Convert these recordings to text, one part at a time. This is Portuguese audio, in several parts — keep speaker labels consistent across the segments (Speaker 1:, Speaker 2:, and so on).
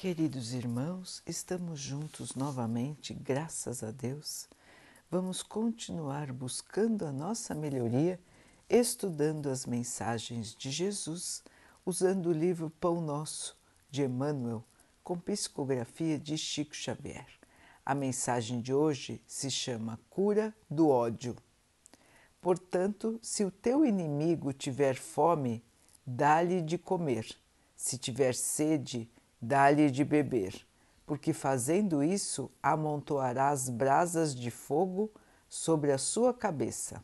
Speaker 1: Queridos irmãos, estamos juntos novamente, graças a Deus. Vamos continuar buscando a nossa melhoria, estudando as mensagens de Jesus, usando o livro Pão Nosso de Emmanuel, com psicografia de Chico Xavier. A mensagem de hoje se chama Cura do Ódio. Portanto, se o teu inimigo tiver fome, dá-lhe de comer. Se tiver sede, dá-lhe de beber, porque fazendo isso amontoarás brasas de fogo sobre a sua cabeça.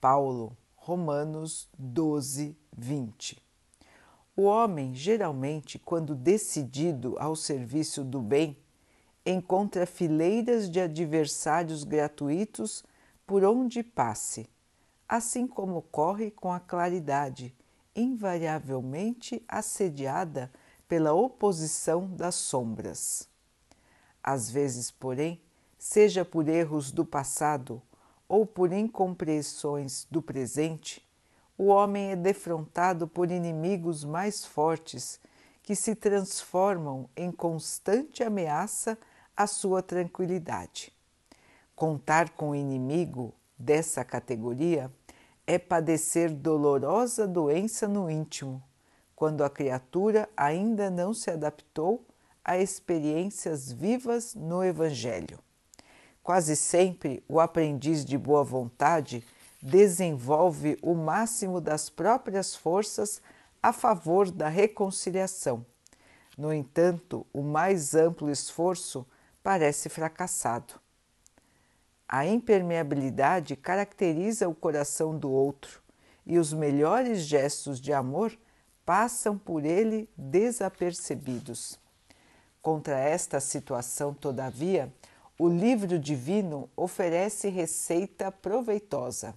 Speaker 1: Paulo, Romanos 12, 20. O homem, geralmente, quando decidido ao serviço do bem, encontra fileiras de adversários gratuitos por onde passe, assim como ocorre com a claridade, invariavelmente assediada pela oposição das sombras. Às vezes, porém, seja por erros do passado ou por incompreensões do presente, o homem é defrontado por inimigos mais fortes que se transformam em constante ameaça à sua tranquilidade. Contar com o inimigo dessa categoria é padecer dolorosa doença no íntimo quando a criatura ainda não se adaptou a experiências vivas no Evangelho. Quase sempre o aprendiz de boa vontade desenvolve o máximo das próprias forças a favor da reconciliação. No entanto, o mais amplo esforço parece fracassado. A impermeabilidade caracteriza o coração do outro e os melhores gestos de amor passam por ele desapercebidos. Contra esta situação, todavia, o livro divino oferece receita proveitosa.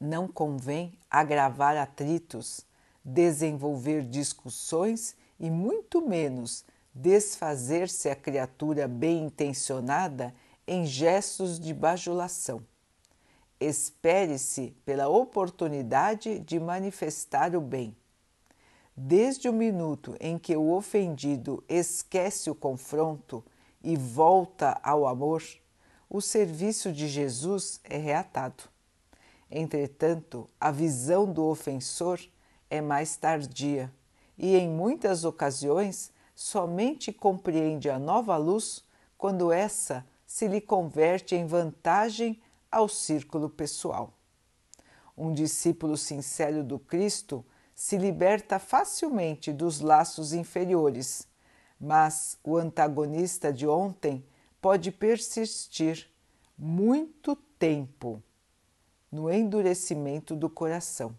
Speaker 1: Não convém agravar atritos, desenvolver discussões e muito menos desfazer-se a criatura bem intencionada em gestos de bajulação espere-se pela oportunidade de manifestar o bem. Desde o minuto em que o ofendido esquece o confronto e volta ao amor, o serviço de Jesus é reatado. Entretanto, a visão do ofensor é mais tardia e, em muitas ocasiões, somente compreende a nova luz quando essa se lhe converte em vantagem ao círculo pessoal. Um discípulo sincero do Cristo se liberta facilmente dos laços inferiores, mas o antagonista de ontem pode persistir muito tempo no endurecimento do coração.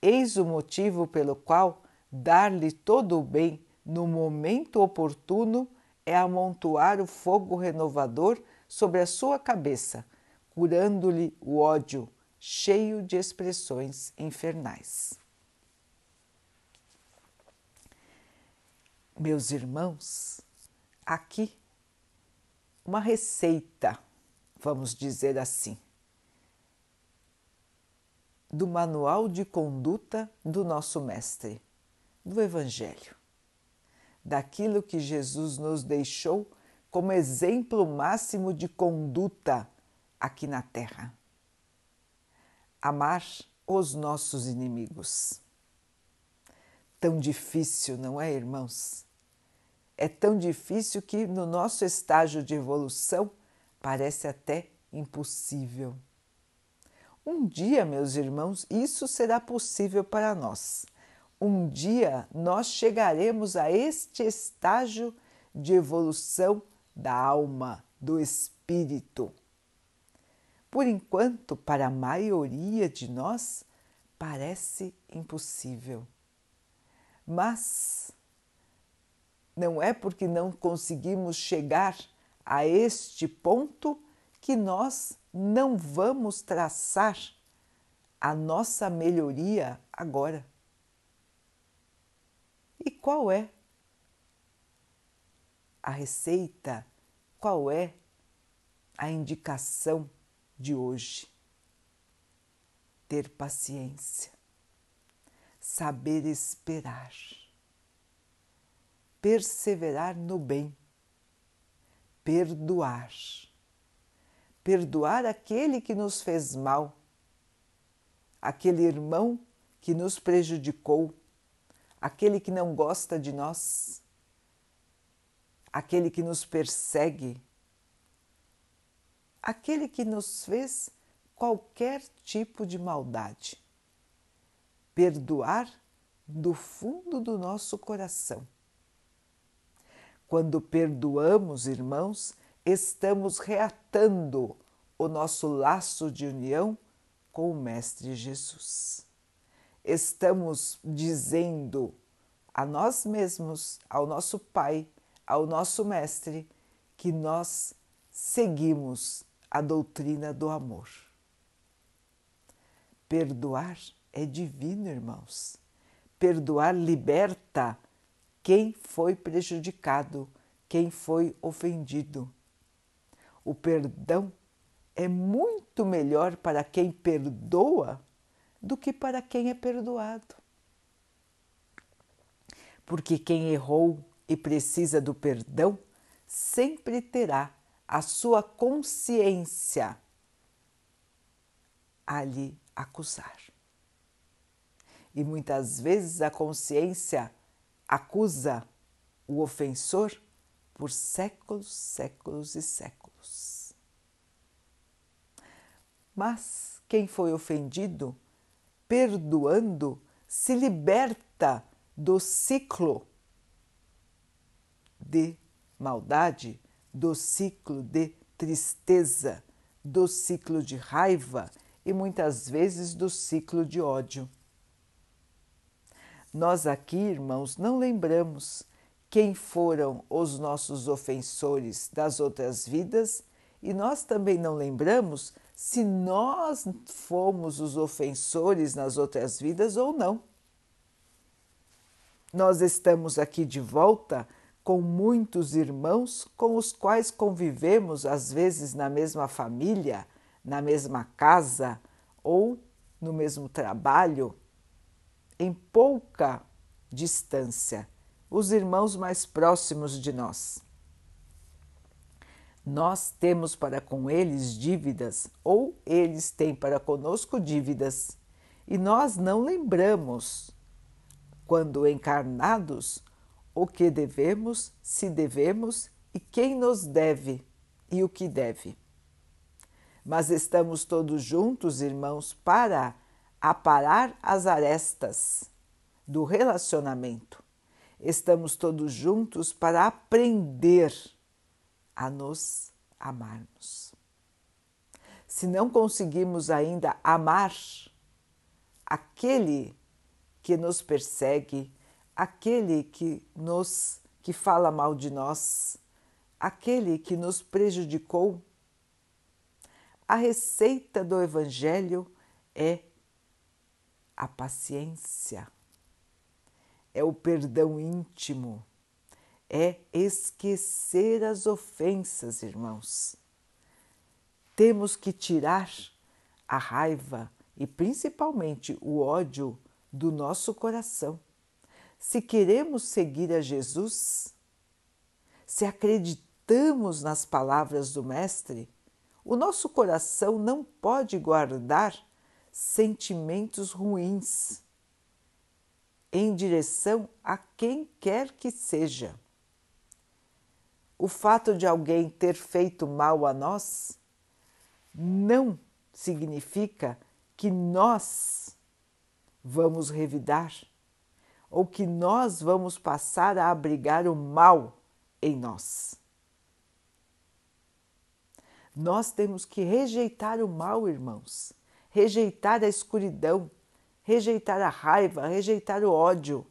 Speaker 1: Eis o motivo pelo qual dar-lhe todo o bem no momento oportuno é amontoar o fogo renovador sobre a sua cabeça curando-lhe o ódio cheio de expressões infernais. Meus irmãos, aqui uma receita, vamos dizer assim, do manual de conduta do nosso Mestre, do Evangelho, daquilo que Jesus nos deixou como exemplo máximo de conduta aqui na Terra. Amar os nossos inimigos. Tão difícil, não é, irmãos? É tão difícil que no nosso estágio de evolução parece até impossível. Um dia, meus irmãos, isso será possível para nós. Um dia nós chegaremos a este estágio de evolução da alma, do espírito. Por enquanto, para a maioria de nós, parece impossível. Mas não é porque não conseguimos chegar a este ponto que nós não vamos traçar a nossa melhoria agora. E qual é a receita? Qual é a indicação de hoje. Ter paciência, saber esperar. perseverar no bem, perdoar. Perdoar aquele que nos fez mal, aquele irmão que nos prejudicou, aquele que não gosta de nós, aquele que nos persegue, aquele que nos fez qualquer tipo de maldade. Perdoar do fundo do nosso coração. Quando perdoamos, irmãos, estamos reatando o nosso laço de união com o Mestre Jesus. Estamos dizendo a nós mesmos, ao nosso Pai, ao nosso Mestre, que nós seguimos a doutrina do amor. Perdoar é divino, irmãos. Perdoar liberta quem foi prejudicado, quem foi ofendido. O perdão é muito melhor para quem perdoa do que para quem é perdoado. Porque quem errou e precisa do perdão sempre terá a sua consciência a lhe acusar. E muitas vezes a consciência acusa o ofensor por séculos, séculos e séculos. Mas quem foi ofendido, perdoando, se liberta do ciclo de maldade, do ciclo de tristeza, do ciclo de raiva e muitas vezes do ciclo de ódio. Nós aqui, irmãos, não lembramos quem foram os nossos ofensores das outras vidas e nós também não lembramos se nós fomos os ofensores nas outras vidas ou não. Nós estamos aqui de volta com muitos irmãos com os quais convivemos, às vezes na mesma família, na mesma casa ou no mesmo trabalho, em pouca distância, os irmãos mais próximos de nós. Nós temos para com eles dívidas ou eles têm para conosco dívidas e nós não lembramos, quando encarnados, o que devemos, se devemos e quem nos deve e o que deve. Mas estamos todos juntos, irmãos, para aparar as arestas do relacionamento. Estamos todos juntos para aprender a nos amarmos. Se não conseguimos ainda amar aquele que nos persegue, aquele que nos que fala mal de nós, aquele que nos prejudicou. A receita do evangelho é a paciência, é o perdão íntimo, é esquecer as ofensas, irmãos. Temos que tirar a raiva e principalmente o ódio do nosso coração se queremos seguir a Jesus, se acreditamos nas palavras do Mestre, o nosso coração não pode guardar sentimentos ruins em direção a quem quer que seja. O fato de alguém ter feito mal a nós não significa que nós vamos revidar ou que nós vamos passar a abrigar o mal em nós. Nós temos que rejeitar o mal, irmãos, rejeitar a escuridão, rejeitar a raiva, rejeitar o ódio,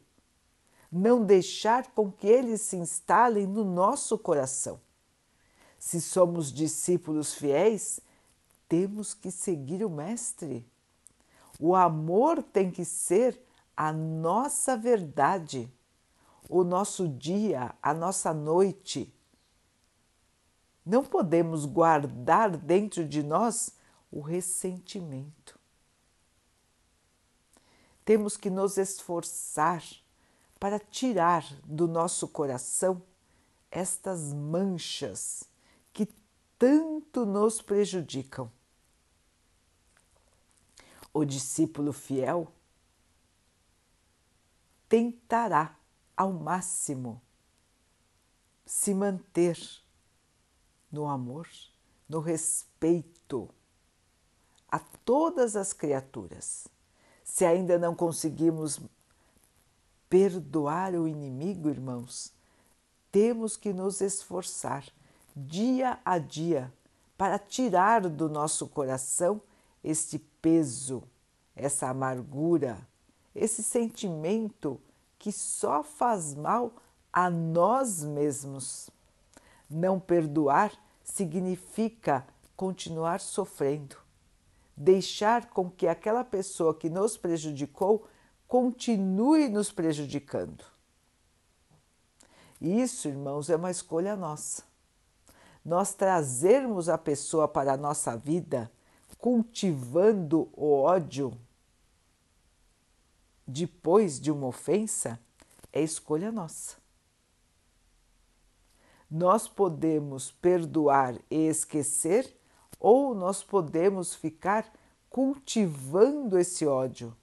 Speaker 1: não deixar com que eles se instalem no nosso coração. Se somos discípulos fiéis, temos que seguir o Mestre. O amor tem que ser a nossa verdade, o nosso dia, a nossa noite. Não podemos guardar dentro de nós o ressentimento. Temos que nos esforçar para tirar do nosso coração estas manchas que tanto nos prejudicam. O discípulo fiel tentará ao máximo se manter no amor, no respeito a todas as criaturas. Se ainda não conseguimos perdoar o inimigo, irmãos, temos que nos esforçar dia a dia para tirar do nosso coração este peso, essa amargura, esse sentimento que só faz mal a nós mesmos. Não perdoar significa continuar sofrendo, deixar com que aquela pessoa que nos prejudicou continue nos prejudicando. Isso, irmãos, é uma escolha nossa. Nós trazermos a pessoa para a nossa vida cultivando o ódio depois de uma ofensa é escolha nossa. Nós podemos perdoar e esquecer, ou nós podemos ficar cultivando esse ódio.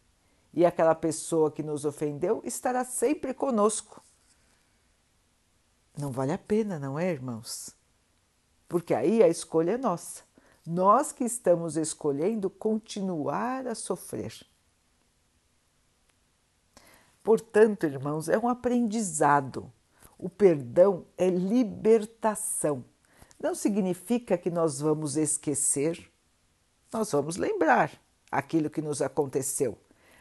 Speaker 1: E aquela pessoa que nos ofendeu estará sempre conosco. Não vale a pena, não é, irmãos? Porque aí a escolha é nossa. Nós que estamos escolhendo continuar a sofrer. Portanto, irmãos, é um aprendizado. O perdão é libertação. Não significa que nós vamos esquecer, nós vamos lembrar aquilo que nos aconteceu,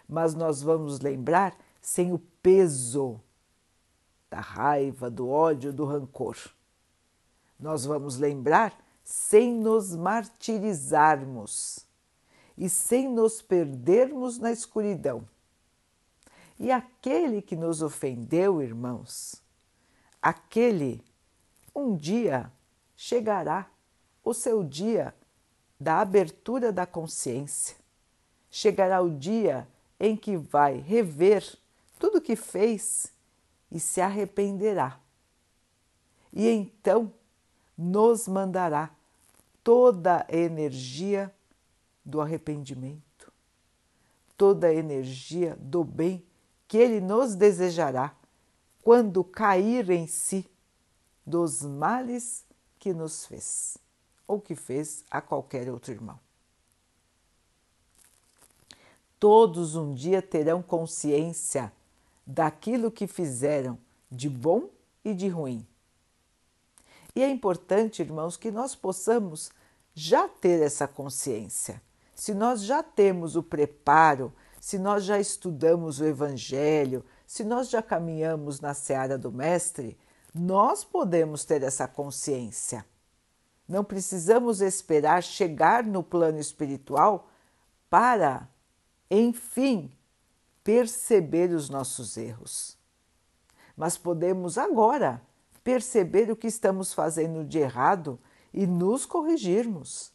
Speaker 1: mas nós vamos lembrar sem o peso da raiva, do ódio, do rancor. Nós vamos lembrar sem nos martirizarmos e sem nos perdermos na escuridão. E aquele que nos ofendeu, irmãos, aquele um dia chegará o seu dia da abertura da consciência. Chegará o dia em que vai rever tudo o que fez e se arrependerá. E então nos mandará toda a energia do arrependimento, toda a energia do bem que Ele nos desejará quando cair em si dos males que nos fez ou que fez a qualquer outro irmão. Todos um dia terão consciência daquilo que fizeram de bom e de ruim. E é importante, irmãos, que nós possamos já ter essa consciência. Se nós já temos o preparo se nós já estudamos o Evangelho, se nós já caminhamos na seara do Mestre, nós podemos ter essa consciência. Não precisamos esperar chegar no plano espiritual para, enfim, perceber os nossos erros. Mas podemos agora perceber o que estamos fazendo de errado e nos corrigirmos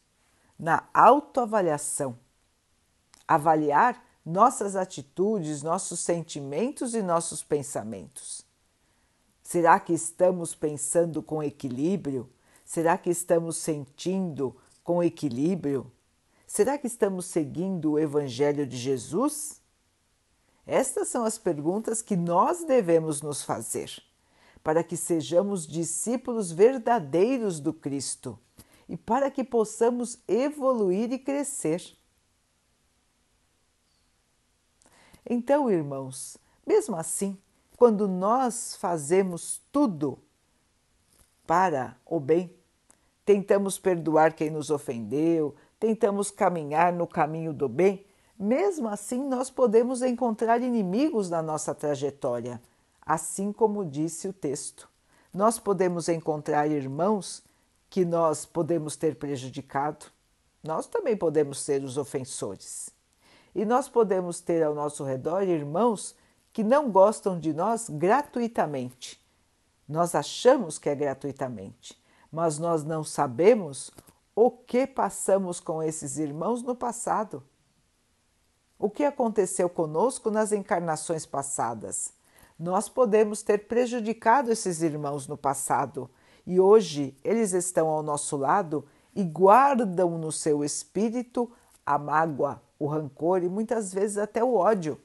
Speaker 1: na autoavaliação. Avaliar nossas atitudes, nossos sentimentos e nossos pensamentos. Será que estamos pensando com equilíbrio? Será que estamos sentindo com equilíbrio? Será que estamos seguindo o Evangelho de Jesus? Estas são as perguntas que nós devemos nos fazer para que sejamos discípulos verdadeiros do Cristo e para que possamos evoluir e crescer. Então, irmãos, mesmo assim, quando nós fazemos tudo para o bem, tentamos perdoar quem nos ofendeu, tentamos caminhar no caminho do bem, mesmo assim nós podemos encontrar inimigos na nossa trajetória, assim como disse o texto. Nós podemos encontrar irmãos que nós podemos ter prejudicado, nós também podemos ser os ofensores. E nós podemos ter ao nosso redor irmãos que não gostam de nós gratuitamente. Nós achamos que é gratuitamente, mas nós não sabemos o que passamos com esses irmãos no passado. O que aconteceu conosco nas encarnações passadas? Nós podemos ter prejudicado esses irmãos no passado e hoje eles estão ao nosso lado e guardam no seu espírito a mágoa, o rancor e muitas vezes até o ódio.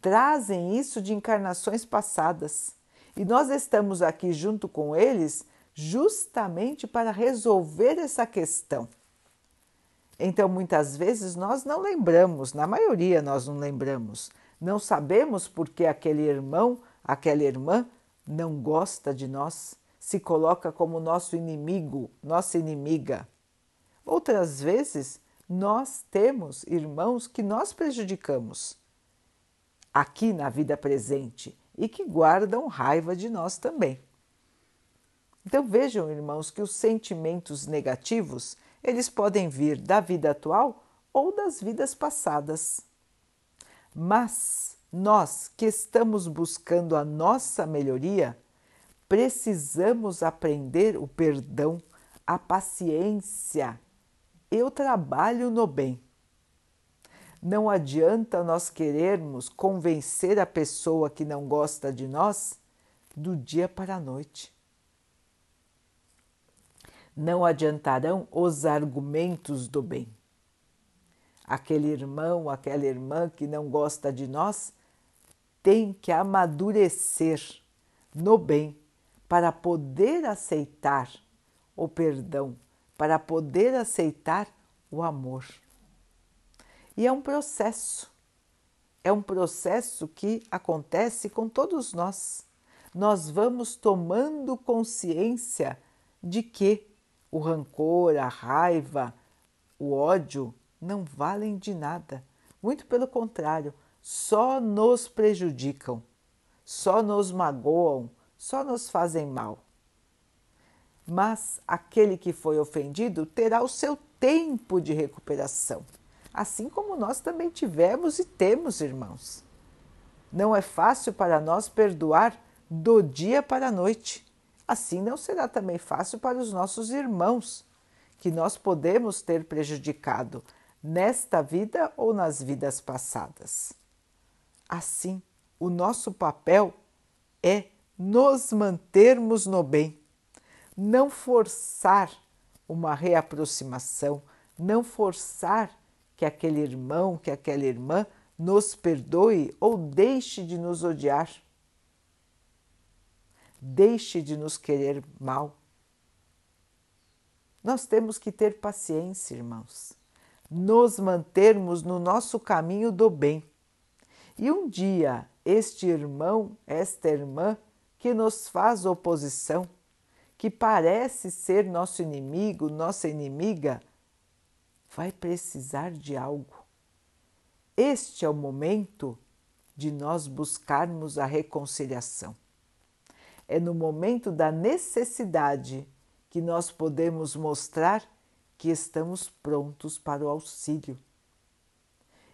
Speaker 1: Trazem isso de encarnações passadas e nós estamos aqui junto com eles justamente para resolver essa questão. Então, muitas vezes nós não lembramos, na maioria nós não lembramos, não sabemos porque aquele irmão, aquela irmã não gosta de nós, se coloca como nosso inimigo, nossa inimiga. Outras vezes nós temos irmãos que nós prejudicamos aqui na vida presente e que guardam raiva de nós também. Então vejam, irmãos, que os sentimentos negativos, eles podem vir da vida atual ou das vidas passadas. Mas nós que estamos buscando a nossa melhoria, precisamos aprender o perdão, a paciência e o trabalho no bem. Não adianta nós querermos convencer a pessoa que não gosta de nós do dia para a noite. Não adiantarão os argumentos do bem. Aquele irmão, aquela irmã que não gosta de nós tem que amadurecer no bem para poder aceitar o perdão, para poder aceitar o amor. E é um processo, é um processo que acontece com todos nós. Nós vamos tomando consciência de que o rancor, a raiva, o ódio não valem de nada. Muito pelo contrário, só nos prejudicam, só nos magoam, só nos fazem mal. Mas aquele que foi ofendido terá o seu tempo de recuperação assim como nós também tivemos e temos, irmãos. Não é fácil para nós perdoar do dia para a noite. Assim não será também fácil para os nossos irmãos, que nós podemos ter prejudicado nesta vida ou nas vidas passadas. Assim, o nosso papel é nos mantermos no bem, não forçar uma reaproximação, não forçar que aquele irmão, que aquela irmã nos perdoe ou deixe de nos odiar, deixe de nos querer mal. Nós temos que ter paciência, irmãos, nos mantermos no nosso caminho do bem. E um dia, este irmão, esta irmã que nos faz oposição, que parece ser nosso inimigo, nossa inimiga, vai precisar de algo. Este é o momento de nós buscarmos a reconciliação. É no momento da necessidade que nós podemos mostrar que estamos prontos para o auxílio.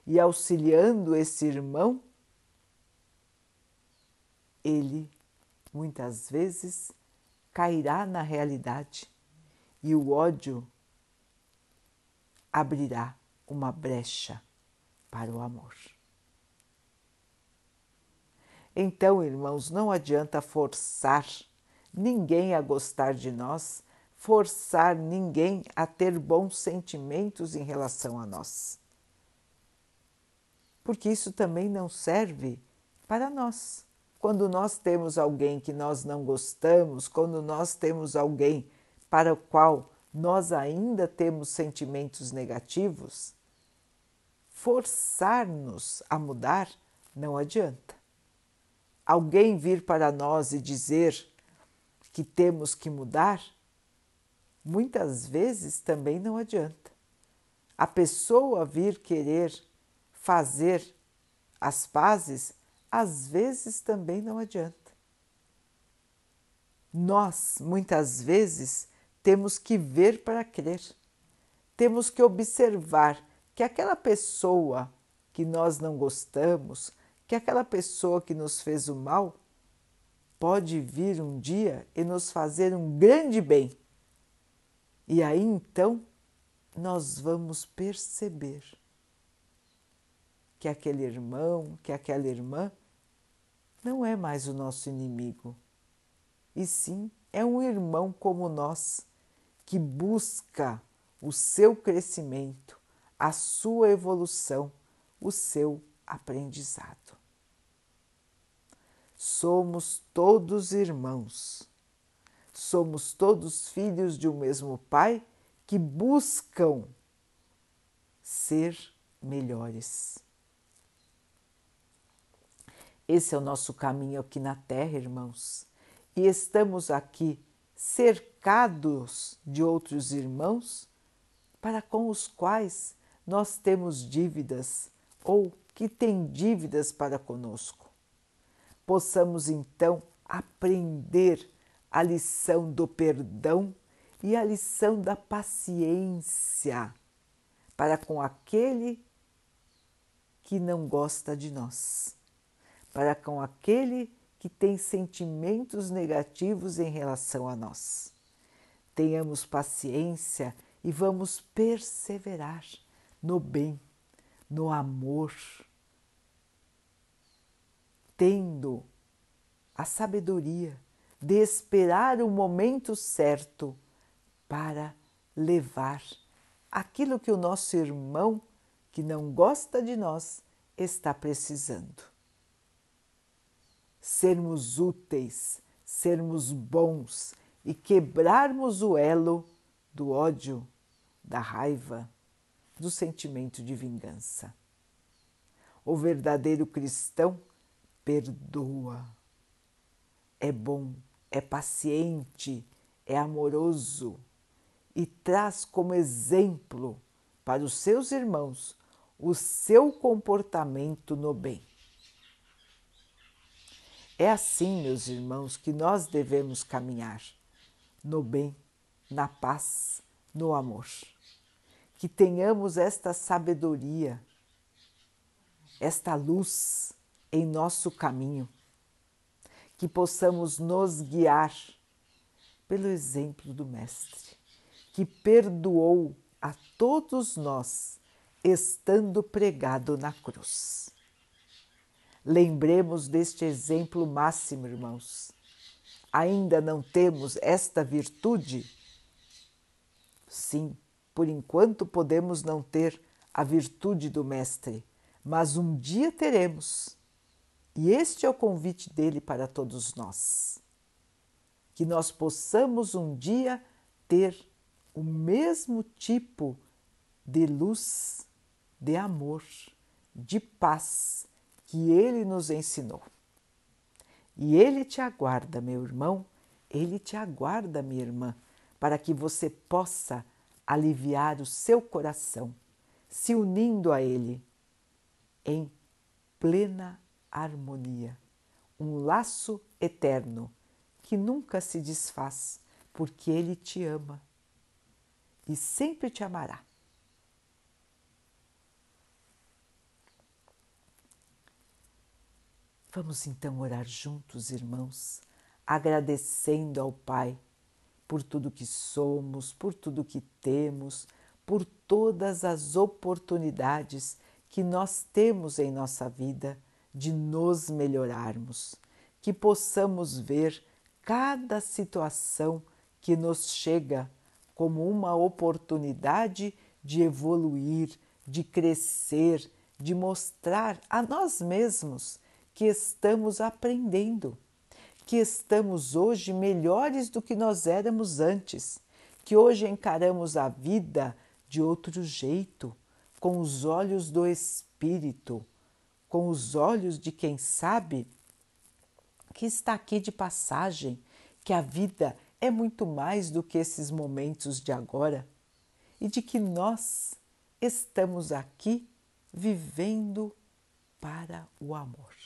Speaker 1: E auxiliando esse irmão, ele muitas vezes cairá na realidade e o ódio abrirá uma brecha para o amor. Então, irmãos, não adianta forçar ninguém a gostar de nós, forçar ninguém a ter bons sentimentos em relação a nós. Porque isso também não serve para nós. Quando nós temos alguém que nós não gostamos, quando nós temos alguém para o qual nós ainda temos sentimentos negativos, forçar-nos a mudar não adianta. Alguém vir para nós e dizer que temos que mudar, muitas vezes também não adianta. A pessoa vir querer fazer as pazes, às vezes também não adianta. Nós, muitas vezes, temos que ver para crer. Temos que observar que aquela pessoa que nós não gostamos, que aquela pessoa que nos fez o mal, pode vir um dia e nos fazer um grande bem. E aí então nós vamos perceber que aquele irmão, que aquela irmã não é mais o nosso inimigo, e sim é um irmão como nós que busca o seu crescimento, a sua evolução, o seu aprendizado. Somos todos irmãos, somos todos filhos de um mesmo Pai que buscam ser melhores. Esse é o nosso caminho aqui na Terra, irmãos, e estamos aqui cercados de outros irmãos para com os quais nós temos dívidas ou que têm dívidas para conosco. Possamos então aprender a lição do perdão e a lição da paciência para com aquele que não gosta de nós, para com aquele que tem sentimentos negativos em relação a nós. Tenhamos paciência e vamos perseverar no bem, no amor, tendo a sabedoria de esperar o momento certo para levar aquilo que o nosso irmão que não gosta de nós está precisando. Sermos úteis, sermos bons e quebrarmos o elo do ódio, da raiva, do sentimento de vingança. O verdadeiro cristão perdoa, é bom, é paciente, é amoroso e traz como exemplo para os seus irmãos o seu comportamento no bem. É assim, meus irmãos, que nós devemos caminhar no bem na paz, no amor. Que tenhamos esta sabedoria, esta luz em nosso caminho, que possamos nos guiar pelo exemplo do Mestre, que perdoou a todos nós estando pregado na cruz. Lembremos deste exemplo máximo, irmãos. Ainda não temos esta virtude? Sim, por enquanto podemos não ter a virtude do Mestre, mas um dia teremos. E este é o convite dele para todos nós. Que nós possamos um dia ter o mesmo tipo de luz, de amor, de paz que ele nos ensinou. E ele te aguarda, meu irmão, ele te aguarda, minha irmã para que você possa aliviar o seu coração, se unindo a Ele em plena harmonia, um laço eterno que nunca se desfaz, porque Ele te ama e sempre te amará. Vamos então orar juntos, irmãos, agradecendo ao Pai por tudo que somos, por tudo que temos, por todas as oportunidades que nós temos em nossa vida de nos melhorarmos, que possamos ver cada situação que nos chega como uma oportunidade de evoluir, de crescer, de mostrar a nós mesmos que estamos aprendendo que estamos hoje melhores do que nós éramos antes, que hoje encaramos a vida de outro jeito, com os olhos do Espírito, com os olhos de quem sabe que está aqui de passagem, que a vida é muito mais do que esses momentos de agora e de que nós estamos aqui vivendo para o amor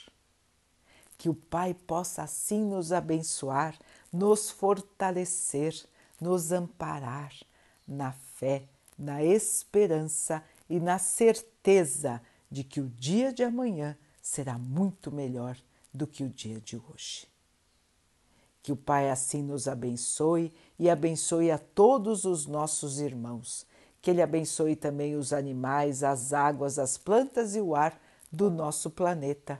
Speaker 1: que o Pai possa assim nos abençoar, nos fortalecer, nos amparar na fé, na esperança e na certeza de que o dia de amanhã será muito melhor do que o dia de hoje. Que o Pai assim nos abençoe e abençoe a todos os nossos irmãos. Que Ele abençoe também os animais, as águas, as plantas e o ar do nosso planeta